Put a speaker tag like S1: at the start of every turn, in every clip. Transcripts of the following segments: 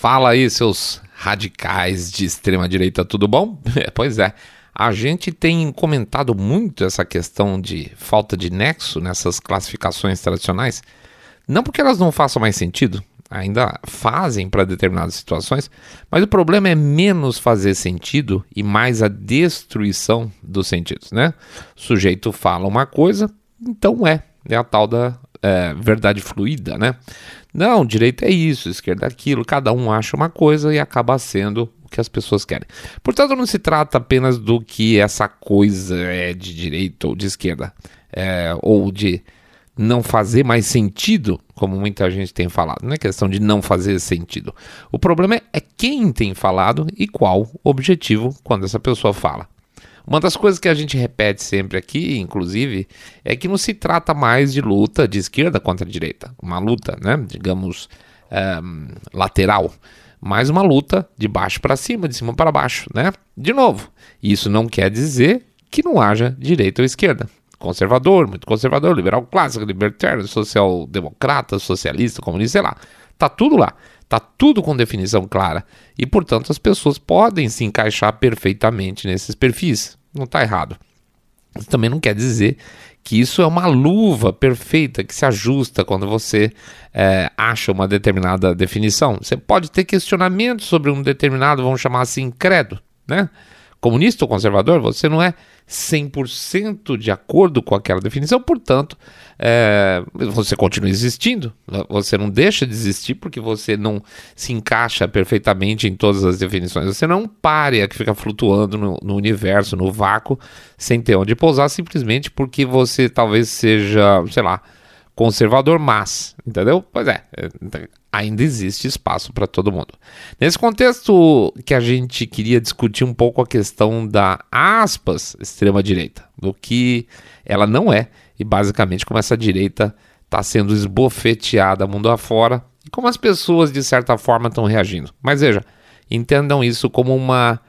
S1: Fala aí, seus radicais de extrema direita, tudo bom? pois é, a gente tem comentado muito essa questão de falta de nexo nessas classificações tradicionais, não porque elas não façam mais sentido, ainda fazem para determinadas situações, mas o problema é menos fazer sentido e mais a destruição dos sentidos, né? O sujeito fala uma coisa, então é, é a tal da é, verdade fluida, né? Não, direita é isso, esquerda é aquilo, cada um acha uma coisa e acaba sendo o que as pessoas querem. Portanto, não se trata apenas do que essa coisa é de direita ou de esquerda, é, ou de não fazer mais sentido, como muita gente tem falado. Não é questão de não fazer sentido. O problema é, é quem tem falado e qual objetivo quando essa pessoa fala. Uma das coisas que a gente repete sempre aqui, inclusive, é que não se trata mais de luta de esquerda contra direita, uma luta, né, digamos, um, lateral, mas uma luta de baixo para cima, de cima para baixo, né? De novo, isso não quer dizer que não haja direita ou esquerda. Conservador, muito conservador, liberal clássico, libertário, social-democrata, socialista, comunista, sei lá. Tá tudo lá. Tá tudo com definição clara. E, portanto, as pessoas podem se encaixar perfeitamente nesses perfis não está errado. Isso também não quer dizer que isso é uma luva perfeita que se ajusta quando você é, acha uma determinada definição. Você pode ter questionamentos sobre um determinado, vamos chamar assim, credo, né? Comunista ou conservador, você não é 100% de acordo com aquela definição, portanto, é, você continua existindo, você não deixa de existir porque você não se encaixa perfeitamente em todas as definições. Você não é um párea que fica flutuando no, no universo, no vácuo, sem ter onde pousar, simplesmente porque você talvez seja, sei lá, conservador, mas, entendeu? Pois é, é ainda existe espaço para todo mundo. Nesse contexto que a gente queria discutir um pouco a questão da aspas extrema direita, do que ela não é e basicamente como essa direita está sendo esbofeteada mundo afora e como as pessoas de certa forma estão reagindo. Mas veja, entendam isso como uma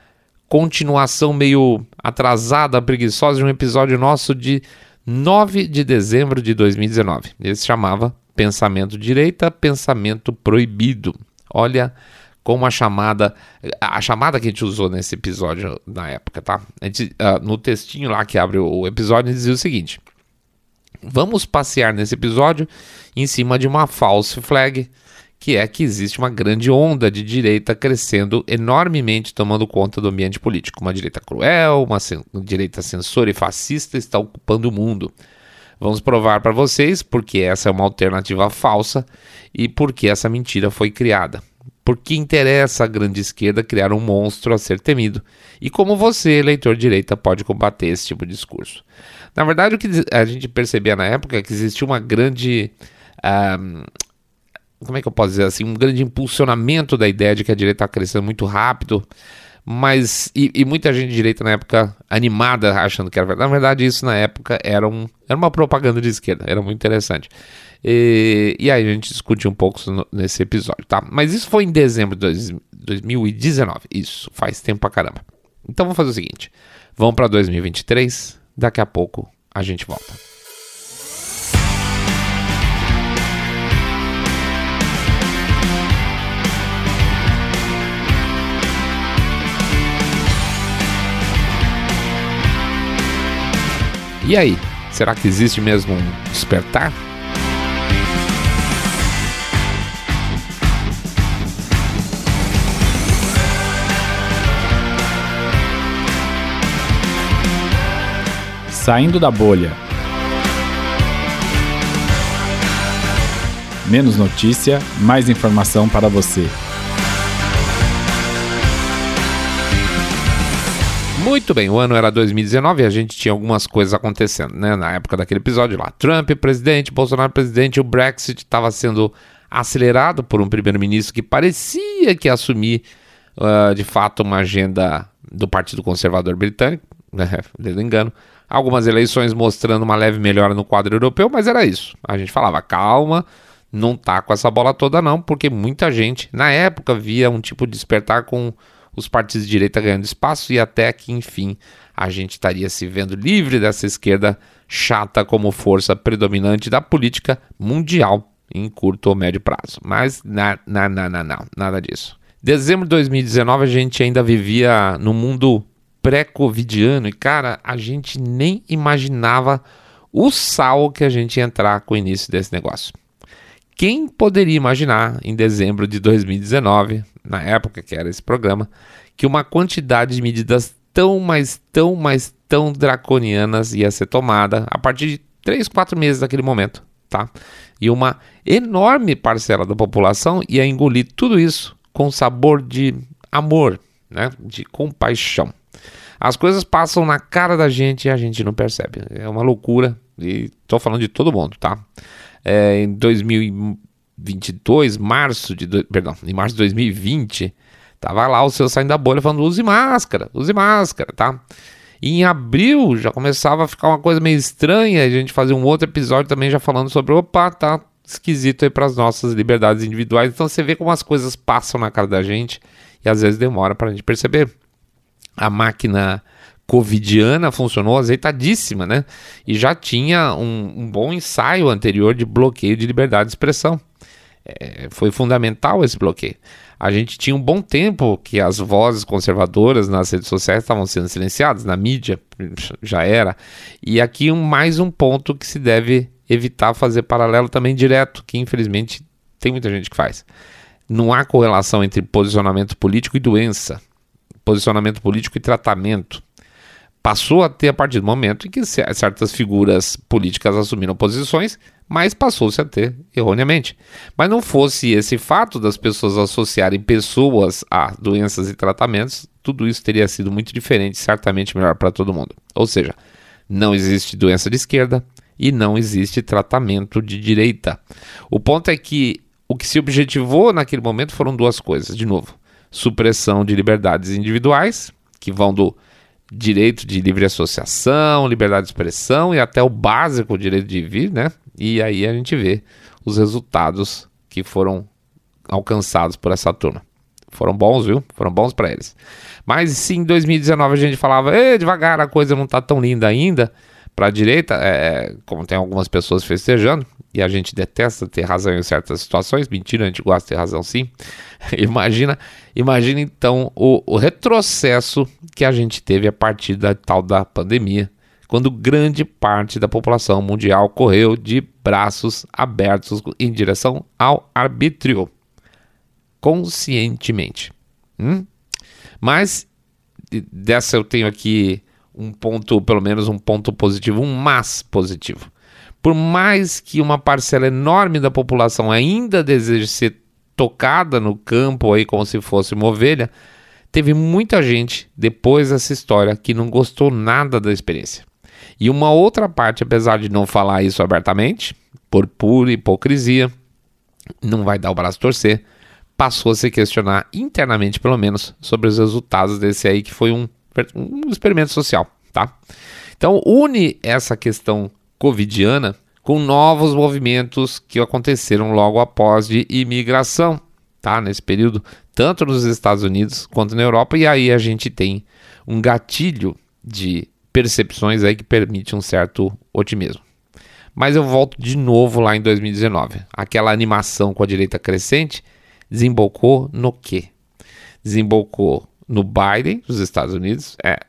S1: continuação meio atrasada, preguiçosa de um episódio nosso de 9 de dezembro de 2019. Ele se chamava pensamento direita, pensamento proibido. Olha como a chamada, a chamada que a gente usou nesse episódio na época, tá? Gente, uh, no textinho lá que abre o episódio dizia o seguinte: Vamos passear nesse episódio em cima de uma false flag, que é que existe uma grande onda de direita crescendo enormemente, tomando conta do ambiente político. Uma direita cruel, uma direita censora e fascista está ocupando o mundo. Vamos provar para vocês porque essa é uma alternativa falsa e porque essa mentira foi criada. Porque interessa à grande esquerda criar um monstro a ser temido e como você, eleitor direita, pode combater esse tipo de discurso. Na verdade, o que a gente percebia na época é que existia uma grande. Um, como é que eu posso dizer assim? Um grande impulsionamento da ideia de que a direita está crescendo muito rápido mas e, e, muita gente de direita na época animada achando que era verdade. Na verdade, isso na época era, um, era uma propaganda de esquerda, era muito interessante. E, e aí a gente discutiu um pouco nesse episódio, tá? Mas isso foi em dezembro de 2019. Isso, faz tempo pra caramba. Então vamos fazer o seguinte: vamos para 2023, daqui a pouco a gente volta. E aí, será que existe mesmo um despertar?
S2: Saindo da bolha. Menos notícia, mais informação para você.
S1: Muito bem, o ano era 2019 e a gente tinha algumas coisas acontecendo, né? Na época daquele episódio lá. Trump presidente, Bolsonaro presidente, o Brexit estava sendo acelerado por um primeiro-ministro que parecia que assumir uh, de fato uma agenda do Partido Conservador Britânico, né? Dedo engano. Algumas eleições mostrando uma leve melhora no quadro europeu, mas era isso. A gente falava, calma, não tá com essa bola toda não, porque muita gente na época via um tipo de despertar com os partidos de direita ganhando espaço e até que, enfim, a gente estaria se vendo livre dessa esquerda chata como força predominante da política mundial em curto ou médio prazo. Mas na, na, na, na, não, nada disso. Dezembro de 2019 a gente ainda vivia no mundo pré-covidiano e cara, a gente nem imaginava o sal que a gente ia entrar com o início desse negócio. Quem poderia imaginar em dezembro de 2019, na época que era esse programa, que uma quantidade de medidas tão, mas tão, mas tão draconianas ia ser tomada a partir de 3, 4 meses daquele momento, tá? E uma enorme parcela da população ia engolir tudo isso com sabor de amor, né? De compaixão. As coisas passam na cara da gente e a gente não percebe. É uma loucura. E tô falando de todo mundo, tá? É, em 2022, março de. Perdão, em março de 2020, tava lá o seu saindo da bolha falando: use máscara, use máscara, tá? E em abril já começava a ficar uma coisa meio estranha. A gente fazia um outro episódio também já falando sobre: opa, tá esquisito aí para as nossas liberdades individuais. Então você vê como as coisas passam na cara da gente e às vezes demora para a gente perceber. A máquina covidiana funcionou azeitadíssima, né? E já tinha um, um bom ensaio anterior de bloqueio de liberdade de expressão. É, foi fundamental esse bloqueio. A gente tinha um bom tempo que as vozes conservadoras nas redes sociais estavam sendo silenciadas, na mídia já era. E aqui um, mais um ponto que se deve evitar fazer paralelo também direto, que infelizmente tem muita gente que faz. Não há correlação entre posicionamento político e doença, posicionamento político e tratamento passou a ter a partir do momento em que certas figuras políticas assumiram posições, mas passou-se a ter erroneamente. Mas não fosse esse fato das pessoas associarem pessoas a doenças e tratamentos, tudo isso teria sido muito diferente, certamente melhor para todo mundo. Ou seja, não existe doença de esquerda e não existe tratamento de direita. O ponto é que o que se objetivou naquele momento foram duas coisas, de novo: supressão de liberdades individuais, que vão do direito de livre associação, liberdade de expressão e até o básico direito de vir, né? E aí a gente vê os resultados que foram alcançados por essa turma. Foram bons, viu? Foram bons para eles. Mas se em 2019 a gente falava, devagar, a coisa não tá tão linda ainda para a direita, é, como tem algumas pessoas festejando, e a gente detesta ter razão em certas situações, mentira, a gente gosta de ter razão sim. imagina, imagina então o, o retrocesso que a gente teve a partir da tal da pandemia, quando grande parte da população mundial correu de braços abertos em direção ao arbítrio, conscientemente. Hum? Mas dessa eu tenho aqui um ponto, pelo menos um ponto positivo, um mas positivo. Por mais que uma parcela enorme da população ainda deseje ser tocada no campo aí como se fosse uma ovelha, teve muita gente depois dessa história que não gostou nada da experiência. E uma outra parte, apesar de não falar isso abertamente, por pura hipocrisia, não vai dar o braço a torcer, passou a se questionar internamente, pelo menos, sobre os resultados desse aí, que foi um, um experimento social, tá? Então, une essa questão covidiana com novos movimentos que aconteceram logo após de imigração, tá? Nesse período, tanto nos Estados Unidos quanto na Europa, e aí a gente tem um gatilho de percepções aí que permite um certo otimismo. Mas eu volto de novo lá em 2019. Aquela animação com a direita crescente desembocou no quê? Desembocou no Biden, dos Estados Unidos, é,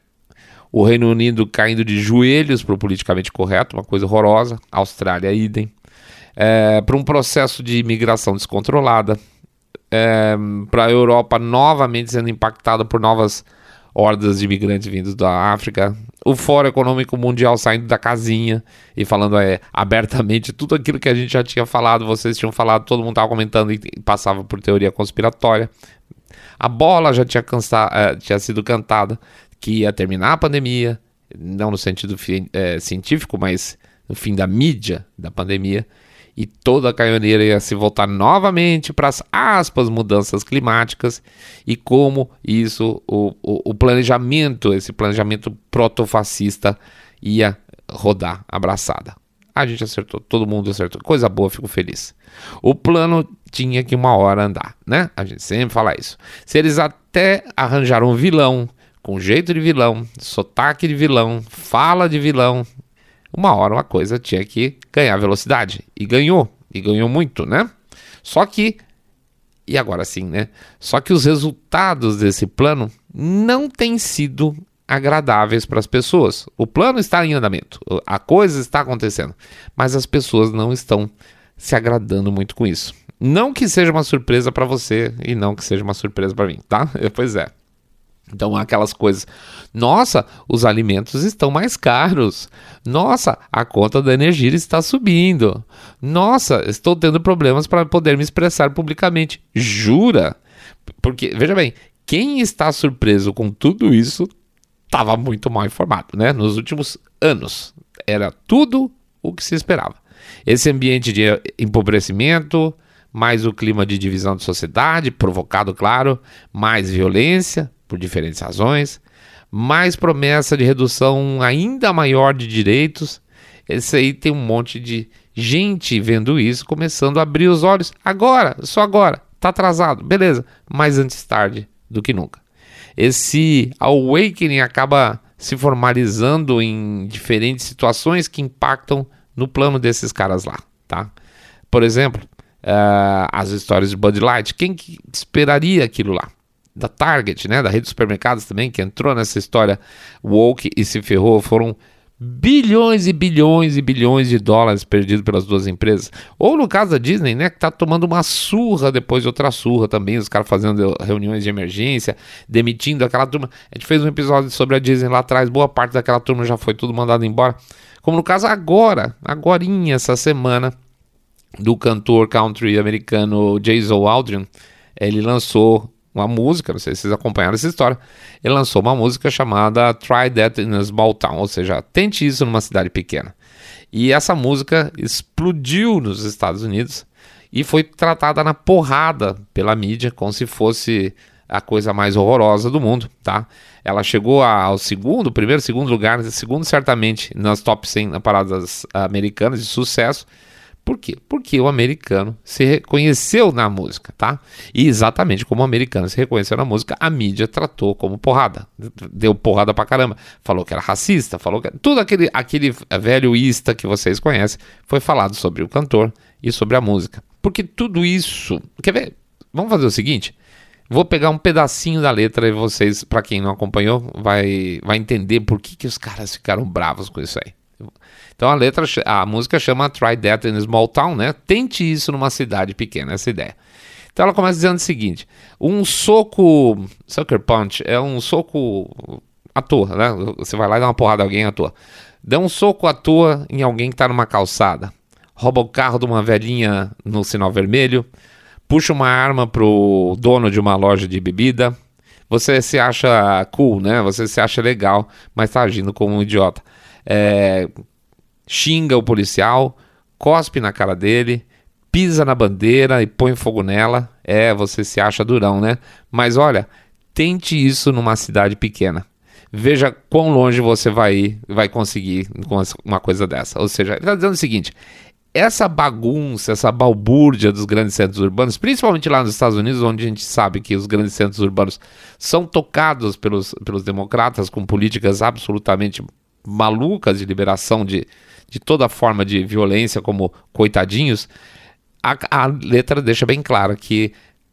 S1: o Reino Unido caindo de joelhos para o politicamente correto, uma coisa horrorosa. Austrália, idem. É, para um processo de imigração descontrolada. É, para a Europa novamente sendo impactada por novas hordas de imigrantes vindos da África. O Fórum Econômico Mundial saindo da casinha e falando é, abertamente tudo aquilo que a gente já tinha falado, vocês tinham falado, todo mundo estava comentando e passava por teoria conspiratória. A bola já tinha, cansa, é, tinha sido cantada que ia terminar a pandemia, não no sentido é, científico, mas no fim da mídia da pandemia, e toda a caioneira ia se voltar novamente para as aspas mudanças climáticas e como isso, o, o, o planejamento, esse planejamento protofascista ia rodar abraçada. A gente acertou, todo mundo acertou. Coisa boa, fico feliz. O plano tinha que uma hora andar, né? A gente sempre fala isso. Se eles até arranjaram um vilão, com jeito de vilão, sotaque de vilão, fala de vilão. Uma hora uma coisa tinha que ganhar velocidade. E ganhou. E ganhou muito, né? Só que E agora sim, né? Só que os resultados desse plano não têm sido agradáveis para as pessoas. O plano está em andamento, a coisa está acontecendo, mas as pessoas não estão se agradando muito com isso. Não que seja uma surpresa para você e não que seja uma surpresa para mim, tá? Pois é. Então, aquelas coisas. Nossa, os alimentos estão mais caros. Nossa, a conta da energia está subindo. Nossa, estou tendo problemas para poder me expressar publicamente. Jura? Porque, veja bem, quem está surpreso com tudo isso estava muito mal informado, né? Nos últimos anos. Era tudo o que se esperava. Esse ambiente de empobrecimento, mais o clima de divisão de sociedade, provocado, claro, mais violência, por diferentes razões, mais promessa de redução ainda maior de direitos. Esse aí tem um monte de gente vendo isso, começando a abrir os olhos. Agora, só agora, tá atrasado, beleza, mas antes tarde do que nunca. Esse awakening acaba se formalizando em diferentes situações que impactam no plano desses caras lá, tá? Por exemplo, uh, as histórias de Bud Light, quem que esperaria aquilo lá? da Target, né, da rede de supermercados também, que entrou nessa história woke e se ferrou, foram bilhões e bilhões e bilhões de dólares perdidos pelas duas empresas. Ou no caso da Disney, né, que tá tomando uma surra depois de outra surra também, os caras fazendo reuniões de emergência, demitindo aquela turma. A gente fez um episódio sobre a Disney lá atrás, boa parte daquela turma já foi tudo mandado embora. Como no caso agora, agorinha essa semana, do cantor country americano Jason Aldrin, ele lançou uma música, não sei se vocês acompanharam essa história. Ele lançou uma música chamada Try That in a Small Town, ou seja, tente isso numa cidade pequena. E essa música explodiu nos Estados Unidos e foi tratada na porrada pela mídia, como se fosse a coisa mais horrorosa do mundo, tá? Ela chegou ao segundo, primeiro, segundo lugar, segundo certamente nas top 100 paradas americanas de sucesso por quê? Porque o americano se reconheceu na música, tá? E exatamente como o americano se reconheceu na música, a mídia tratou como porrada. Deu porrada pra caramba. Falou que era racista, falou que. Tudo aquele, aquele velho ista que vocês conhecem foi falado sobre o cantor e sobre a música. Porque tudo isso. Quer ver? Vamos fazer o seguinte. Vou pegar um pedacinho da letra e vocês, para quem não acompanhou, vai, vai entender por que, que os caras ficaram bravos com isso aí. Então a letra, a música chama Try That in a Small Town, né? Tente isso numa cidade pequena, essa ideia. Então ela começa dizendo o seguinte: um soco, sucker punch, é um soco à toa, né? Você vai lá e dá uma porrada a alguém à toa. Dá um soco à toa em alguém que está numa calçada. Rouba o carro de uma velhinha no sinal vermelho. Puxa uma arma pro dono de uma loja de bebida. Você se acha cool, né? Você se acha legal, mas está agindo como um idiota. É, xinga o policial, cospe na cara dele, pisa na bandeira e põe fogo nela. É, você se acha durão, né? Mas olha, tente isso numa cidade pequena. Veja quão longe você vai ir, vai conseguir com uma coisa dessa. Ou seja, ele está dizendo o seguinte: essa bagunça, essa balbúrdia dos grandes centros urbanos, principalmente lá nos Estados Unidos, onde a gente sabe que os grandes centros urbanos são tocados pelos, pelos democratas com políticas absolutamente malucas de liberação de, de toda forma de violência, como coitadinhos, a, a letra deixa bem clara que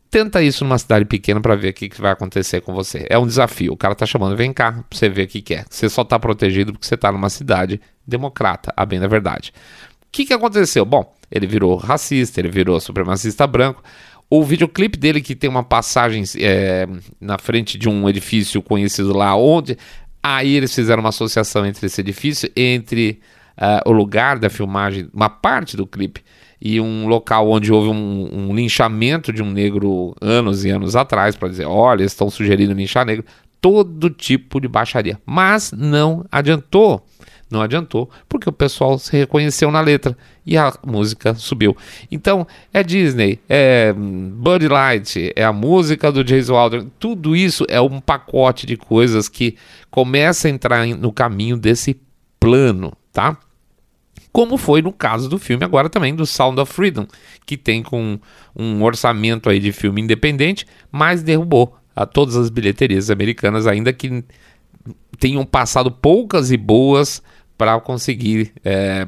S1: tenta isso numa cidade pequena para ver o que, que, vai acontecer com você. É um desafio. O cara tá chamando, vem cá, pra você ver o que, que é. Você só tá protegido porque você tá numa cidade democrata, a bem da verdade. O que, que aconteceu? Bom, ele virou racista, ele virou supremacista branco. O videoclipe dele, que tem uma passagem é, na frente de um edifício conhecido lá, onde. Aí eles fizeram uma associação entre esse edifício, entre uh, o lugar da filmagem, uma parte do clipe, e um local onde houve um, um linchamento de um negro anos e anos atrás, para dizer: olha, estão sugerindo linchar negro. Todo tipo de baixaria. Mas não adiantou. Não adiantou, porque o pessoal se reconheceu na letra e a música subiu. Então, é Disney, é Bud Light, é a música do Jason Alder, tudo isso é um pacote de coisas que começa a entrar no caminho desse plano, tá? como foi no caso do filme agora também do Sound of Freedom, que tem com um orçamento aí de filme independente, mas derrubou a todas as bilheterias americanas, ainda que tenham passado poucas e boas para conseguir é,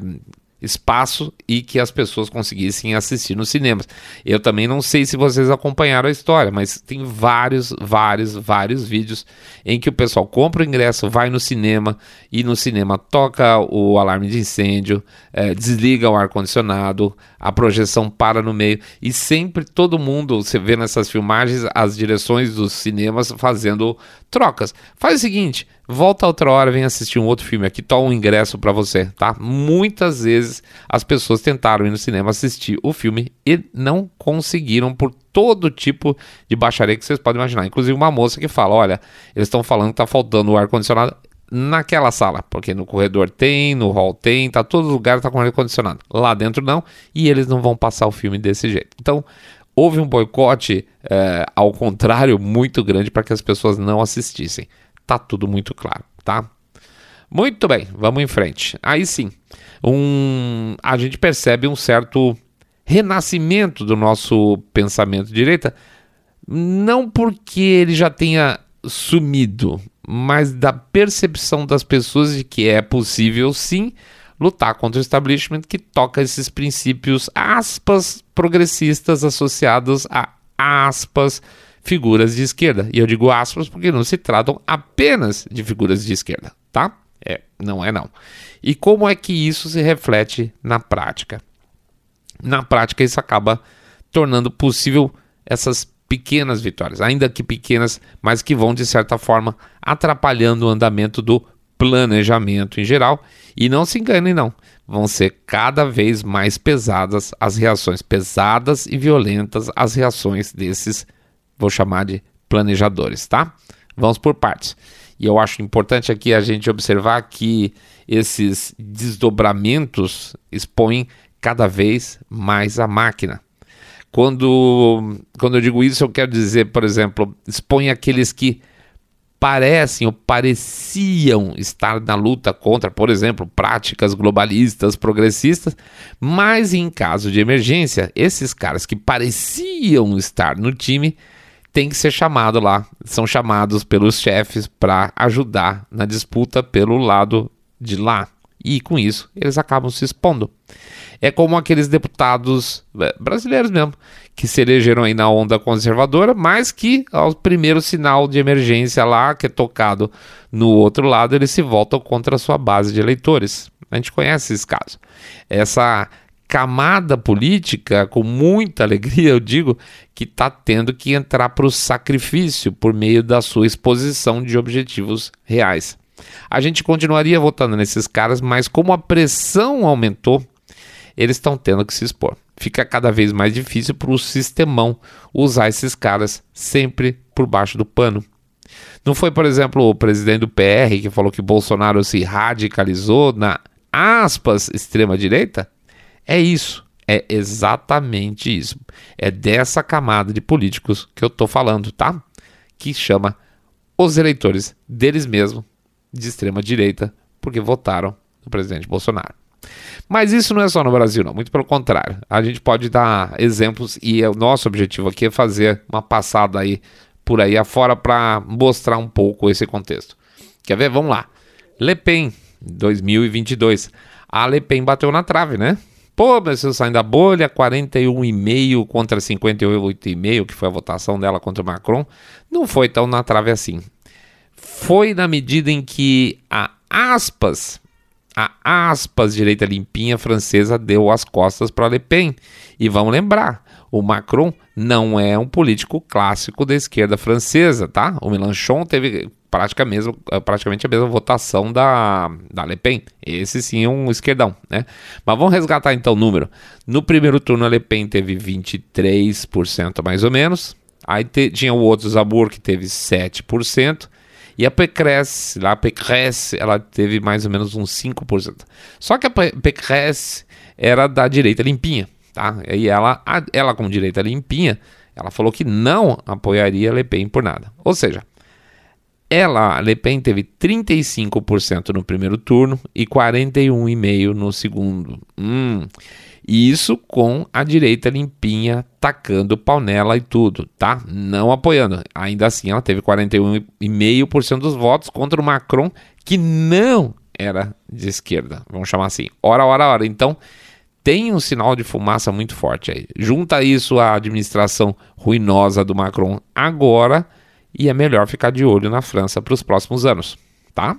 S1: espaço e que as pessoas conseguissem assistir nos cinemas. Eu também não sei se vocês acompanharam a história, mas tem vários, vários, vários vídeos em que o pessoal compra o ingresso, vai no cinema e no cinema toca o alarme de incêndio, é, desliga o ar-condicionado, a projeção para no meio e sempre todo mundo, você vê nessas filmagens as direções dos cinemas fazendo trocas. Faz o seguinte, volta outra hora, vem assistir um outro filme aqui, toma um ingresso para você, tá? Muitas vezes as pessoas tentaram ir no cinema assistir o filme e não conseguiram por todo tipo de baixaria que vocês podem imaginar. Inclusive uma moça que fala, olha, eles estão falando que tá faltando o ar condicionado naquela sala, porque no corredor tem, no hall tem, tá todo lugar tá com ar condicionado. Lá dentro não, e eles não vão passar o filme desse jeito. Então, houve um boicote é, ao contrário muito grande para que as pessoas não assistissem. Tá tudo muito claro, tá? Muito bem, vamos em frente. Aí sim, um, a gente percebe um certo renascimento do nosso pensamento de direita, não porque ele já tenha sumido, mas da percepção das pessoas de que é possível sim lutar contra o establishment que toca esses princípios aspas progressistas associados a aspas figuras de esquerda. E eu digo aspas porque não se tratam apenas de figuras de esquerda, tá? É, não é não. E como é que isso se reflete na prática? Na prática isso acaba tornando possível essas pequenas vitórias, ainda que pequenas, mas que vão de certa forma atrapalhando o andamento do planejamento em geral. E não se enganem, não, vão ser cada vez mais pesadas as reações, pesadas e violentas as reações desses, vou chamar de planejadores, tá? Vamos por partes. E eu acho importante aqui a gente observar que esses desdobramentos expõem cada vez mais a máquina. Quando, quando eu digo isso, eu quero dizer, por exemplo, expõe aqueles que parecem ou pareciam estar na luta contra, por exemplo, práticas globalistas, progressistas, mas em caso de emergência, esses caras que pareciam estar no time têm que ser chamados lá, são chamados pelos chefes para ajudar na disputa pelo lado de lá. E com isso, eles acabam se expondo. É como aqueles deputados é, brasileiros mesmo, que se elegeram aí na onda conservadora, mas que ao primeiro sinal de emergência lá, que é tocado no outro lado, eles se voltam contra a sua base de eleitores. A gente conhece esse caso. Essa camada política, com muita alegria, eu digo, que está tendo que entrar para o sacrifício por meio da sua exposição de objetivos reais. A gente continuaria votando nesses caras, mas como a pressão aumentou, eles estão tendo que se expor. Fica cada vez mais difícil para o sistemão usar esses caras sempre por baixo do pano. Não foi, por exemplo, o presidente do PR que falou que Bolsonaro se radicalizou na aspas extrema-direita? É isso. É exatamente isso. É dessa camada de políticos que eu estou falando, tá? Que chama os eleitores deles mesmos de extrema-direita porque votaram no presidente Bolsonaro. Mas isso não é só no Brasil, não. Muito pelo contrário. A gente pode dar exemplos e o nosso objetivo aqui é fazer uma passada aí por aí afora para mostrar um pouco esse contexto. Quer ver? Vamos lá. Le Pen, 2022. A Le Pen bateu na trave, né? Pô, se saindo da bolha, 41,5 contra 58,5, que foi a votação dela contra o Macron, não foi tão na trave assim. Foi na medida em que a aspas a aspas direita limpinha francesa deu as costas para Le Pen. E vamos lembrar, o Macron não é um político clássico da esquerda francesa, tá? O Mélenchon teve praticamente, praticamente a mesma votação da, da Le Pen. Esse sim é um esquerdão, né? Mas vamos resgatar então o número. No primeiro turno a Le Pen teve 23% mais ou menos. Aí te, tinha o outro Zabur que teve 7%. E a Pécresse, lá a Pécresse, ela teve mais ou menos uns 5%. Só que a Pécresse era da direita limpinha, tá? E ela, ela como direita limpinha, ela falou que não apoiaria Le Pen por nada. Ou seja, ela, Le Pen, teve 35% no primeiro turno e 41,5% no segundo. Hum, isso com a direita limpinha tacando pau nela e tudo, tá? Não apoiando. Ainda assim, ela teve 41,5% dos votos contra o Macron, que não era de esquerda, vamos chamar assim. Ora, ora, ora. Então, tem um sinal de fumaça muito forte aí. Junta isso à administração ruinosa do Macron agora e é melhor ficar de olho na França para os próximos anos, tá?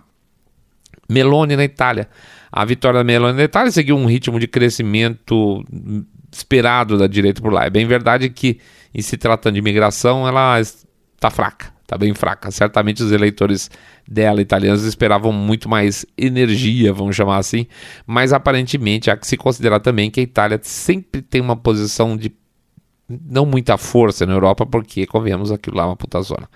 S1: Meloni na Itália. A vitória da Meloni na Itália seguiu um ritmo de crescimento esperado da direita por lá. É bem verdade que, em se tratando de imigração, ela está fraca, está bem fraca. Certamente os eleitores dela, italianos, esperavam muito mais energia, vamos chamar assim, mas aparentemente há que se considerar também que a Itália sempre tem uma posição de não muita força na Europa, porque, convenhamos, aquilo lá é uma puta zona.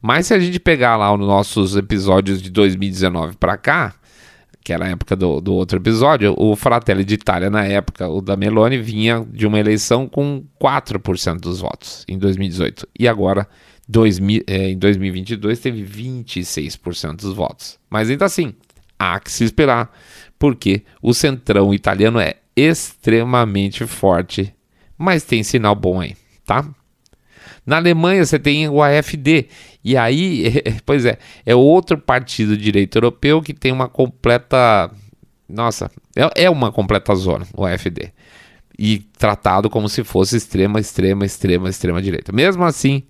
S1: Mas se a gente pegar lá os nossos episódios de 2019 para cá, que era a época do, do outro episódio, o Fratelli de Itália, na época, o da Meloni, vinha de uma eleição com 4% dos votos em 2018. E agora, 2000, é, em 2022, teve 26% dos votos. Mas ainda assim, há que se esperar, porque o centrão italiano é extremamente forte, mas tem sinal bom aí, tá? Na Alemanha você tem o AFD, e aí, pois é, é outro partido de direito europeu que tem uma completa. Nossa, é, é uma completa zona, o AFD. E tratado como se fosse extrema, extrema, extrema, extrema direita. Mesmo assim,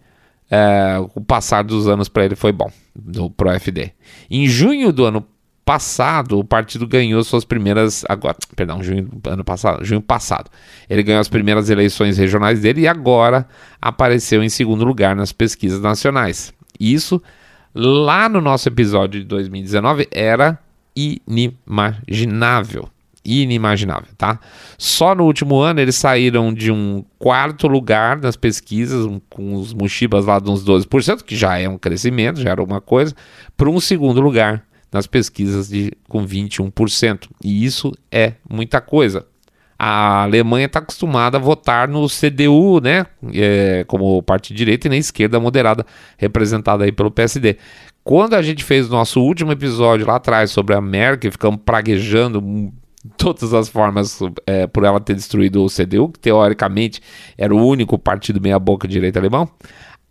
S1: é, o passar dos anos para ele foi bom, do, pro AFD. Em junho do ano passado, o partido ganhou suas primeiras. Agora, perdão, junho ano passado, junho passado. Ele ganhou as primeiras eleições regionais dele e agora apareceu em segundo lugar nas pesquisas nacionais. Isso lá no nosso episódio de 2019 era inimaginável. Inimaginável, tá? Só no último ano eles saíram de um quarto lugar nas pesquisas, um, com os Mushibas lá de uns 12%, que já é um crescimento, já era alguma coisa, para um segundo lugar nas pesquisas de, com 21%. E isso é muita coisa. A Alemanha está acostumada a votar no CDU, né, é, como parte direita, e na esquerda moderada, representada aí pelo PSD. Quando a gente fez o nosso último episódio lá atrás sobre a Merkel, ficamos praguejando todas as formas é, por ela ter destruído o CDU, que teoricamente era o único partido meia-boca direita alemão.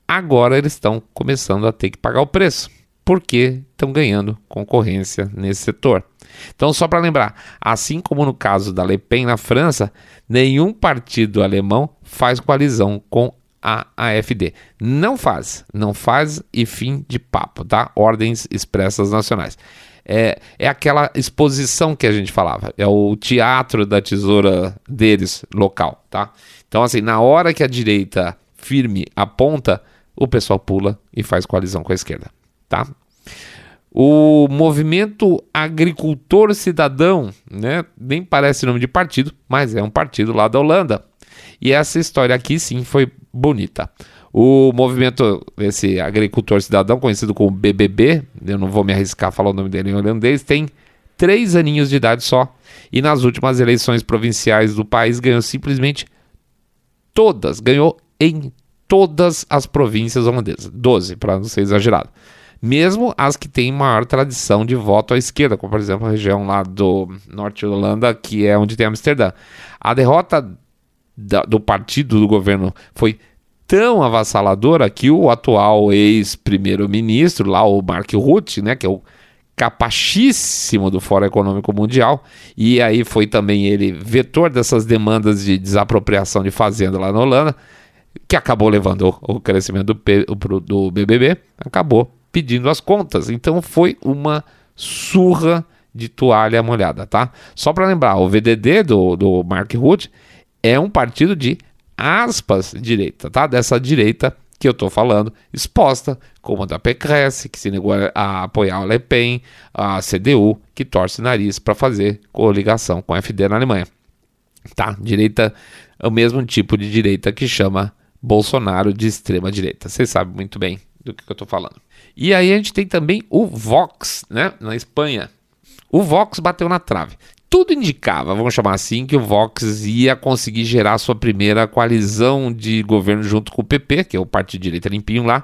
S1: Agora eles estão começando a ter que pagar o preço porque estão ganhando concorrência nesse setor. Então, só para lembrar, assim como no caso da Le Pen na França, nenhum partido alemão faz coalizão com a AFD. Não faz, não faz e fim de papo, tá? Ordens expressas nacionais. É, é aquela exposição que a gente falava, é o teatro da tesoura deles local, tá? Então, assim, na hora que a direita firme aponta, o pessoal pula e faz coalizão com a esquerda tá? O movimento agricultor cidadão, né? Nem parece nome de partido, mas é um partido lá da Holanda. E essa história aqui sim foi bonita. O movimento, esse agricultor cidadão, conhecido como BBB, eu não vou me arriscar a falar o nome dele em holandês, tem três aninhos de idade só. E nas últimas eleições provinciais do país ganhou simplesmente todas, ganhou em todas as províncias holandesas. 12, para não ser exagerado mesmo as que têm maior tradição de voto à esquerda, como por exemplo a região lá do norte da Holanda, que é onde tem Amsterdã. A derrota da, do partido do governo foi tão avassaladora que o atual ex-primeiro-ministro, lá o Mark Rutte, né, que é o capachíssimo do Fórum Econômico Mundial, e aí foi também ele vetor dessas demandas de desapropriação de fazenda lá na Holanda, que acabou levando o crescimento do, do BBB, acabou pedindo as contas. Então foi uma surra de toalha molhada, tá? Só para lembrar, o VDD do, do Mark Rutte é um partido de aspas direita, tá? Dessa direita que eu tô falando, exposta, como a da PCRES, que se negou a apoiar o Le Pen, a CDU, que torce o nariz para fazer coligação com a FD na Alemanha. Tá? Direita é o mesmo tipo de direita que chama Bolsonaro de extrema direita. Vocês sabem muito bem do que, que eu tô falando. E aí a gente tem também o Vox, né, na Espanha. O Vox bateu na trave. Tudo indicava, vamos chamar assim, que o Vox ia conseguir gerar sua primeira coalizão de governo junto com o PP, que é o partido direita limpinho lá,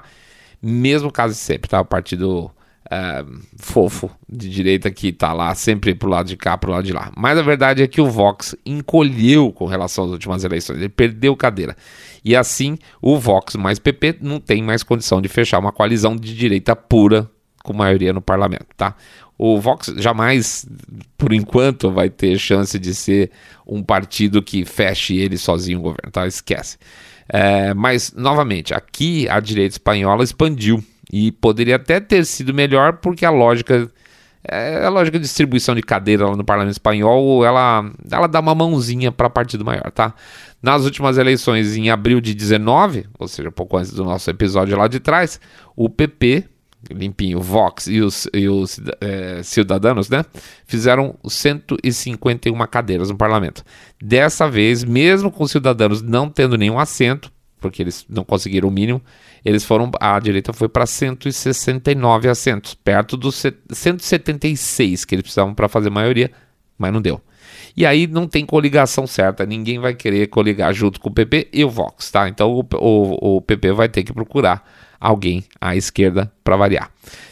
S1: mesmo caso de sempre, tá? O partido é, fofo de direita que tá lá sempre pro lado de cá, pro lado de lá. Mas a verdade é que o Vox encolheu com relação às últimas eleições, ele perdeu cadeira. E assim, o Vox mais PP não tem mais condição de fechar uma coalizão de direita pura com maioria no parlamento, tá? O Vox jamais, por enquanto, vai ter chance de ser um partido que feche ele sozinho o governo, tá? Esquece. É, mas, novamente, aqui a direita espanhola expandiu e poderia até ter sido melhor porque a lógica é, a lógica de distribuição de cadeira lá no parlamento espanhol, ela, ela dá uma mãozinha para partido maior, tá? Nas últimas eleições em abril de 19, ou seja, pouco antes do nosso episódio lá de trás, o PP limpinho, Vox e os, e os é, né? Fizeram 151 cadeiras no parlamento. Dessa vez, mesmo com os cidadãos não tendo nenhum assento, porque eles não conseguiram o mínimo, eles foram, a direita foi para 169 assentos, perto dos 176 que eles precisavam para fazer maioria, mas não deu. E aí não tem coligação certa, ninguém vai querer coligar junto com o PP e o Vox, tá? Então o, o, o PP vai ter que procurar alguém à esquerda para variar.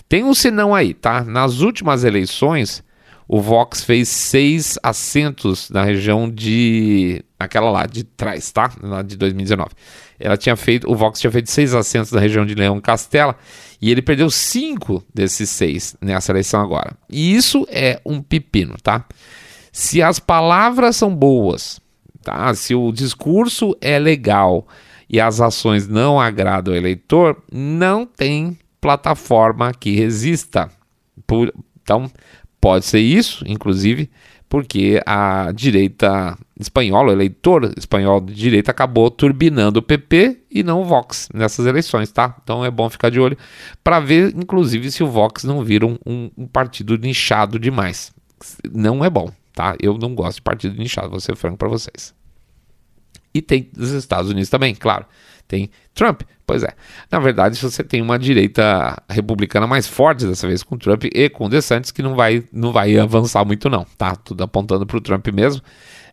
S1: Tem um sinão aí, tá? Nas últimas eleições, o Vox fez seis assentos na região de. aquela lá de trás, tá? Lá de 2019. Ela tinha feito. O Vox tinha feito seis assentos na região de Leão Castela e ele perdeu cinco desses seis nessa eleição agora. E isso é um pepino, tá? Se as palavras são boas, tá? Se o discurso é legal e as ações não agradam o eleitor, não tem plataforma que resista. Por, então, pode ser isso, inclusive, porque a direita espanhola, o eleitor espanhol de direita, acabou turbinando o PP e não o Vox nessas eleições, tá? Então é bom ficar de olho para ver, inclusive, se o Vox não vira um, um, partido nichado demais. Não é bom, tá? Eu não gosto de partido nichado, vou ser franco para vocês. E tem dos Estados Unidos também, claro. Tem Trump. Pois é. Na verdade, você tem uma direita republicana mais forte dessa vez com Trump e com DeSantis, que não vai, não vai avançar muito, não. Tá tudo apontando para o Trump mesmo.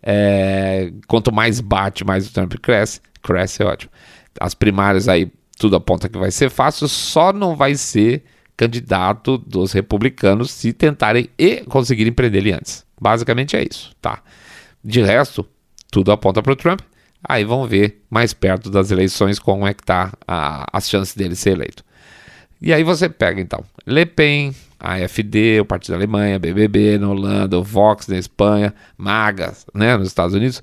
S1: É, quanto mais bate, mais o Trump cresce. Cresce é ótimo. As primárias aí, tudo aponta que vai ser fácil, só não vai ser candidato dos republicanos se tentarem e conseguirem prender ele antes. Basicamente é isso, tá? De resto, tudo aponta para o Trump. Aí vamos ver mais perto das eleições como é que tá a, as chances dele ser eleito. E aí você pega então Le Pen, AFD, o Partido da Alemanha, BBB na Holanda, o Vox na Espanha, Magas, né, nos Estados Unidos.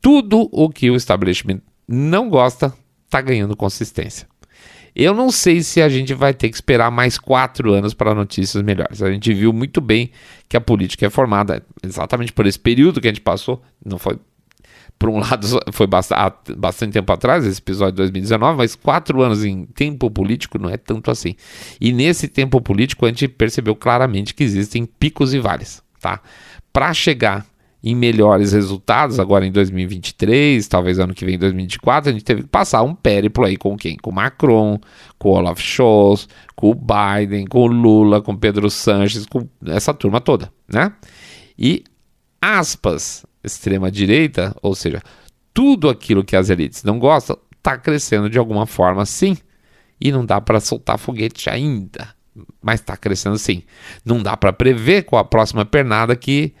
S1: Tudo o que o establishment não gosta está ganhando consistência. Eu não sei se a gente vai ter que esperar mais quatro anos para notícias melhores. A gente viu muito bem que a política é formada exatamente por esse período que a gente passou. Não foi por um lado, foi bastante, bastante tempo atrás, esse episódio de 2019, mas quatro anos em tempo político não é tanto assim. E nesse tempo político a gente percebeu claramente que existem picos e vales, tá? Para chegar em melhores resultados agora em 2023, talvez ano que vem 2024, a gente teve que passar um périplo aí com quem? Com Macron, com Olaf Scholz, com o Biden, com Lula, com Pedro Sanches, com essa turma toda, né? E aspas extrema-direita, ou seja, tudo aquilo que as elites não gostam, está crescendo de alguma forma sim. E não dá para soltar foguete ainda, mas está crescendo sim. Não dá para prever qual a próxima pernada que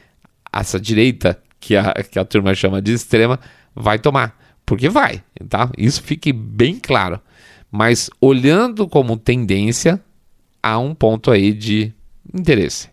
S1: essa direita, que a, que a turma chama de extrema, vai tomar. Porque vai, tá? Isso fique bem claro. Mas olhando como tendência, há um ponto aí de interesse.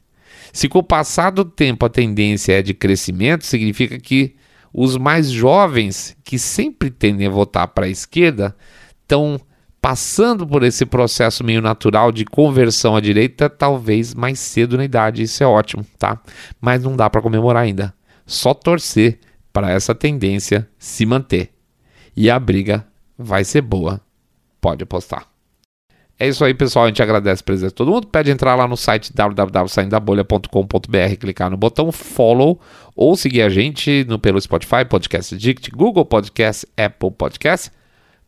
S1: Se com o passar do tempo a tendência é de crescimento, significa que os mais jovens, que sempre tendem a votar para a esquerda, estão passando por esse processo meio natural de conversão à direita, talvez mais cedo na idade. Isso é ótimo, tá? Mas não dá para comemorar ainda. Só torcer para essa tendência se manter. E a briga vai ser boa. Pode apostar. É isso aí, pessoal. A gente agradece a presença de todo mundo. Pede entrar lá no site www.saindabolha.com.br, clicar no botão follow ou seguir a gente no, pelo Spotify, Podcast Addict, Google Podcast, Apple Podcast.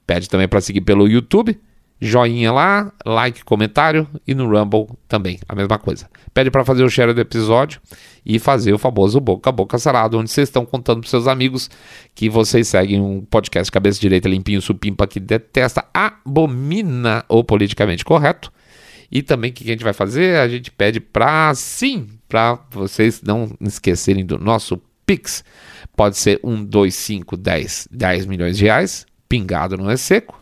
S1: Pede também para seguir pelo YouTube joinha lá, like, comentário e no Rumble também, a mesma coisa. Pede para fazer o share do episódio e fazer o famoso boca a boca sarado, onde vocês estão contando para seus amigos que vocês seguem um podcast cabeça direita limpinho supimpa que detesta, abomina o politicamente correto. E também o que a gente vai fazer? A gente pede para sim, para vocês não esquecerem do nosso Pix. Pode ser um, dois, cinco, dez, dez milhões de reais, pingado não é seco,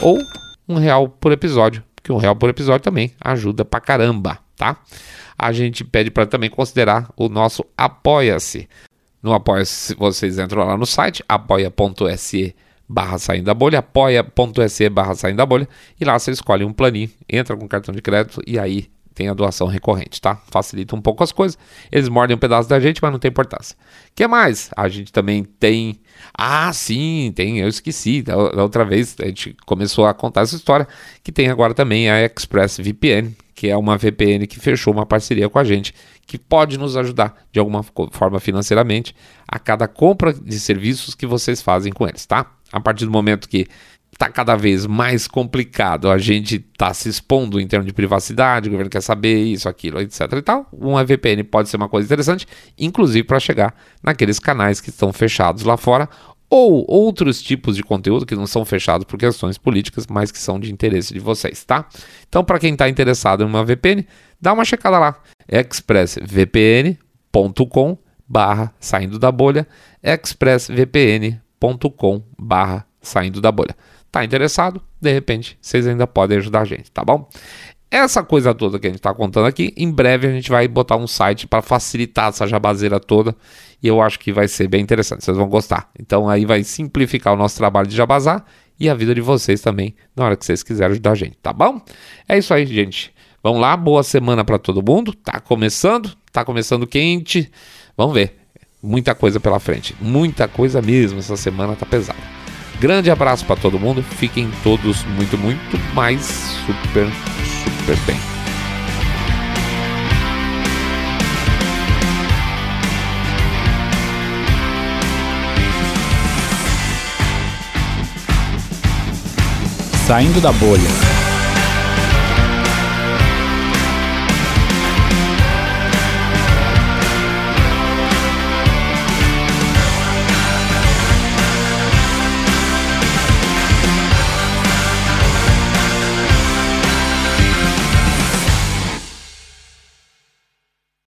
S1: ou um real por episódio, que um real por episódio também ajuda pra caramba, tá? A gente pede para também considerar o nosso Apoia-se. No Apoia-se, vocês entram lá no site apoia.se barra saindo da bolha, apoia.se barra saindo da bolha, e lá você escolhe um planinho, entra com cartão de crédito e aí tem a doação recorrente, tá? Facilita um pouco as coisas. Eles mordem um pedaço da gente, mas não tem importância. O que mais? A gente também tem. Ah, sim, tem. Eu esqueci. Da, outra vez a gente começou a contar essa história. Que tem agora também a ExpressVPN, que é uma VPN que fechou uma parceria com a gente, que pode nos ajudar de alguma forma financeiramente a cada compra de serviços que vocês fazem com eles, tá? A partir do momento que está cada vez mais complicado, a gente está se expondo em termos de privacidade, o governo quer saber isso, aquilo, etc e tal. Uma VPN pode ser uma coisa interessante, inclusive para chegar naqueles canais que estão fechados lá fora ou outros tipos de conteúdo que não são fechados por questões políticas, mas que são de interesse de vocês, tá? Então, para quem está interessado em uma VPN, dá uma checada lá, expressvpn.com barra saindo da bolha, expressvpn.com barra saindo da bolha. Tá interessado? De repente, vocês ainda podem ajudar a gente, tá bom? Essa coisa toda que a gente está contando aqui, em breve a gente vai botar um site para facilitar essa jabazeira toda e eu acho que vai ser bem interessante, vocês vão gostar. Então aí vai simplificar o nosso trabalho de jabazar e a vida de vocês também na hora que vocês quiserem ajudar a gente, tá bom? É isso aí, gente. Vamos lá, boa semana para todo mundo. Tá começando, tá começando quente. Vamos ver. Muita coisa pela frente, muita coisa mesmo. Essa semana tá pesada. Grande abraço para todo mundo. Fiquem todos muito, muito mais super, super bem.
S2: Saindo da bolha.